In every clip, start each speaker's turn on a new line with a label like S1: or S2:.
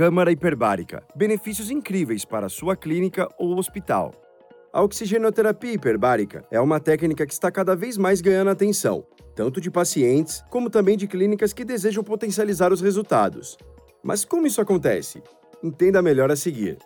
S1: Câmara hiperbárica. Benefícios incríveis para sua clínica ou hospital. A oxigenoterapia hiperbárica é uma técnica que está cada vez mais ganhando atenção, tanto de pacientes como também de clínicas que desejam potencializar os resultados. Mas como isso acontece? Entenda melhor a seguir.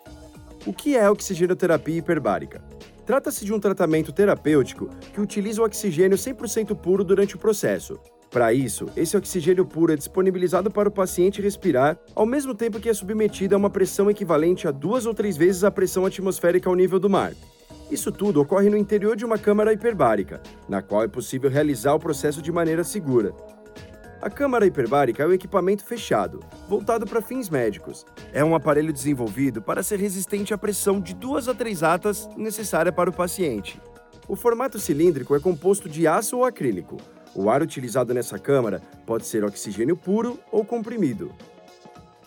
S1: O que é a oxigenoterapia hiperbárica? Trata-se de um tratamento terapêutico que utiliza o oxigênio 100% puro durante o processo. Para isso, esse oxigênio puro é disponibilizado para o paciente respirar, ao mesmo tempo que é submetido a uma pressão equivalente a duas ou três vezes a pressão atmosférica ao nível do mar. Isso tudo ocorre no interior de uma câmara hiperbárica, na qual é possível realizar o processo de maneira segura. A câmara hiperbárica é um equipamento fechado, voltado para fins médicos. É um aparelho desenvolvido para ser resistente à pressão de duas a três atas necessária para o paciente. O formato cilíndrico é composto de aço ou acrílico. O ar utilizado nessa câmara pode ser oxigênio puro ou comprimido.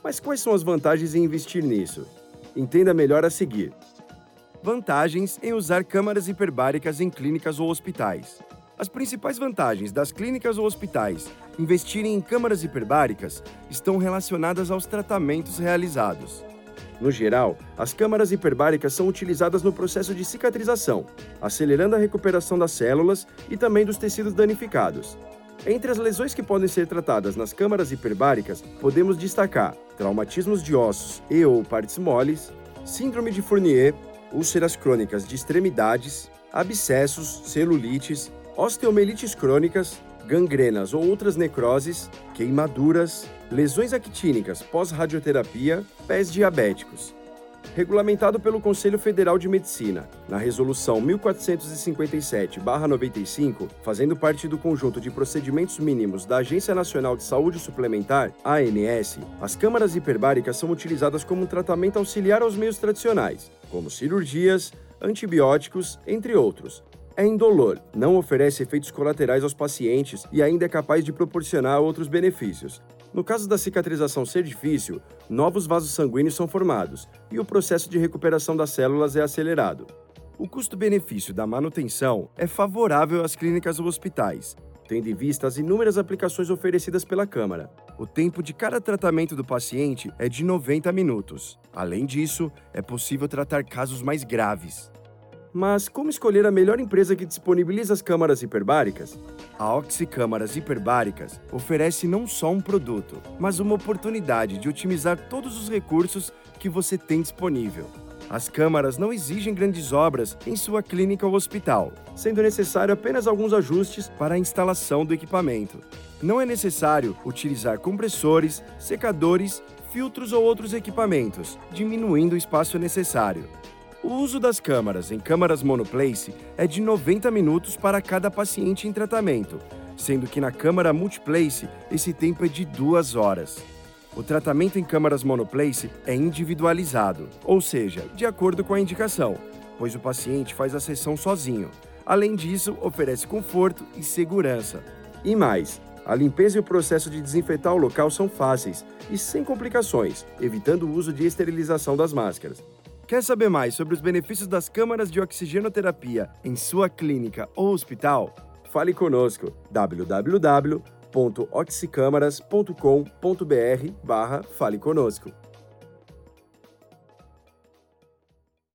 S1: Mas quais são as vantagens em investir nisso? Entenda melhor a seguir. Vantagens em usar câmaras hiperbáricas em clínicas ou hospitais. As principais vantagens das clínicas ou hospitais investirem em câmaras hiperbáricas estão relacionadas aos tratamentos realizados. No geral, as câmaras hiperbáricas são utilizadas no processo de cicatrização, acelerando a recuperação das células e também dos tecidos danificados. Entre as lesões que podem ser tratadas nas câmaras hiperbáricas, podemos destacar traumatismos de ossos e ou partes moles, síndrome de Fournier, úlceras crônicas de extremidades, abscessos, celulites, osteomelites crônicas, gangrenas ou outras necroses, queimaduras, lesões actínicas pós-radioterapia, pés diabéticos. Regulamentado pelo Conselho Federal de Medicina, na Resolução 1457-95, fazendo parte do conjunto de procedimentos mínimos da Agência Nacional de Saúde Suplementar, ANS, as câmaras hiperbáricas são utilizadas como um tratamento auxiliar aos meios tradicionais, como cirurgias, antibióticos, entre outros, é indolor, não oferece efeitos colaterais aos pacientes e ainda é capaz de proporcionar outros benefícios. No caso da cicatrização ser difícil, novos vasos sanguíneos são formados e o processo de recuperação das células é acelerado. O custo-benefício da manutenção é favorável às clínicas ou hospitais, tendo em vista as inúmeras aplicações oferecidas pela Câmara. O tempo de cada tratamento do paciente é de 90 minutos. Além disso, é possível tratar casos mais graves. Mas como escolher a melhor empresa que disponibiliza as câmaras hiperbáricas? A Oxy Câmaras Hiperbáricas oferece não só um produto, mas uma oportunidade de otimizar todos os recursos que você tem disponível. As câmaras não exigem grandes obras em sua clínica ou hospital, sendo necessário apenas alguns ajustes para a instalação do equipamento. Não é necessário utilizar compressores, secadores, filtros ou outros equipamentos, diminuindo o espaço necessário. O uso das câmaras em câmaras monoplace é de 90 minutos para cada paciente em tratamento, sendo que na câmara multiplace esse tempo é de 2 horas. O tratamento em câmaras monoplace é individualizado, ou seja, de acordo com a indicação, pois o paciente faz a sessão sozinho. Além disso, oferece conforto e segurança. E mais, a limpeza e o processo de desinfetar o local são fáceis e sem complicações, evitando o uso de esterilização das máscaras. Quer saber mais sobre os benefícios das câmaras de oxigenoterapia em sua clínica ou hospital? Fale conosco www.oxicâmaras.com.br/fale conosco.